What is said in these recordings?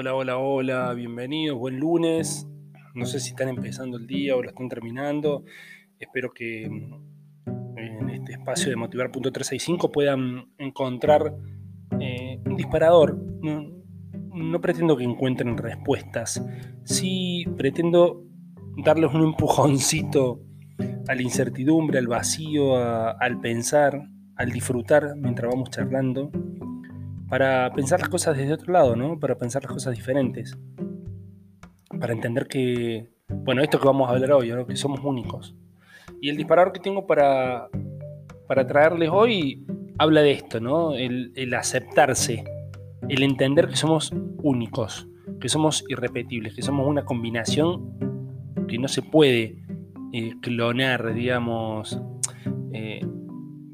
Hola, hola, hola, bienvenidos, buen lunes. No sé si están empezando el día o lo están terminando. Espero que mm, en este espacio de Motivar.365 puedan encontrar eh, un disparador. No, pretendo que encuentren respuestas, sí pretendo darles un empujoncito a la incertidumbre, al vacío, al pensar, al disfrutar mientras vamos charlando para pensar las cosas desde otro lado, ¿no? Para pensar las cosas diferentes. Para entender que, bueno, esto que vamos a hablar hoy, ¿no? que somos únicos. Y el disparador que tengo para, para traerles hoy habla de esto, ¿no? El, aceptarse, el entender que somos únicos, que somos irrepetibles, que somos una combinación que no se puede eh, clonar, digamos, eh,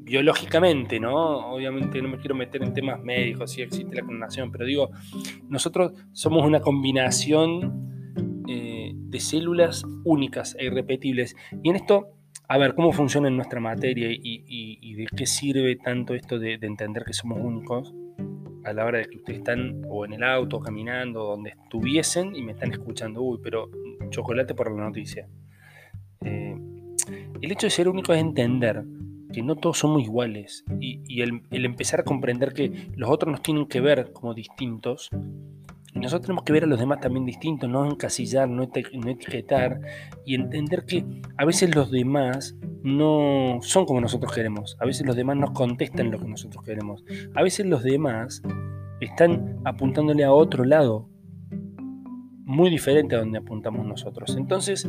biológicamente, ¿no? Obviamente no me quiero meter en temas médicos, si existe la clonación, pero digo, nosotros somos una combinación eh, de células únicas e irrepetibles. Y en esto, a ver, ¿cómo funciona en nuestra materia y, de qué sirve tanto esto de, entender que somos únicos? a la hora de que ustedes están o en el auto, caminando, donde estuviesen y me están escuchando, uy, pero chocolate por la noticia. Eh, el hecho de ser único es entender que no todos somos iguales y, el, empezar a comprender que los otros nos tienen que ver como distintos y nosotros tenemos que ver a los demás también distintos, no encasillar, no, no etiquetar y entender que a veces los demás no son como nosotros queremos, a veces los demás nos contestan lo que nosotros queremos, a veces los demás están apuntándole a otro lado, muy diferente a donde apuntamos nosotros. Entonces,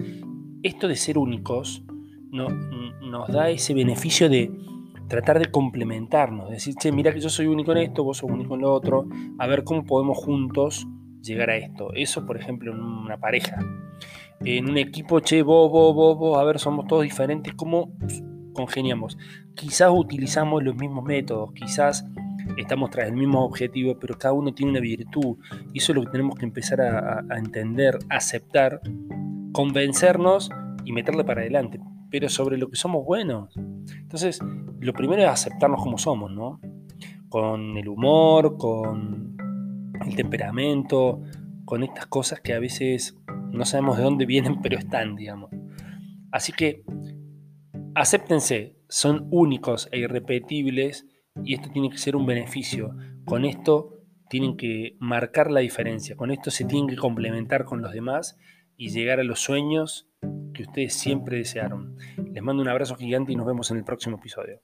esto de ser únicos no, nos da ese beneficio de tratar de complementarnos, decir, che, mira que yo soy único en esto, vos sos único en lo otro, a ver cómo podemos juntos llegar a esto. Eso, por ejemplo, en una pareja. En un equipo, che, vos, vos, vos, vos, a ver, somos todos diferentes, ¿cómo congeniamos? Quizás utilizamos los mismos métodos, quizás estamos tras el mismo objetivo, pero cada uno tiene una virtud. Y eso es lo que tenemos que empezar a entender, aceptar, convencernos y meterle para adelante pero sobre lo que somos buenos. Entonces, lo primero es aceptarnos como somos, ¿no? Con el humor, con el temperamento, con estas cosas que a veces no sabemos de dónde vienen, pero están, digamos. Así que, acéptense, son únicos e irrepetibles y esto tiene que ser un beneficio. Con esto tienen que marcar la diferencia, con esto se tienen que complementar con los demás y llegar a los sueños que ustedes siempre desearon. Les mando un abrazo gigante y nos vemos en el próximo episodio.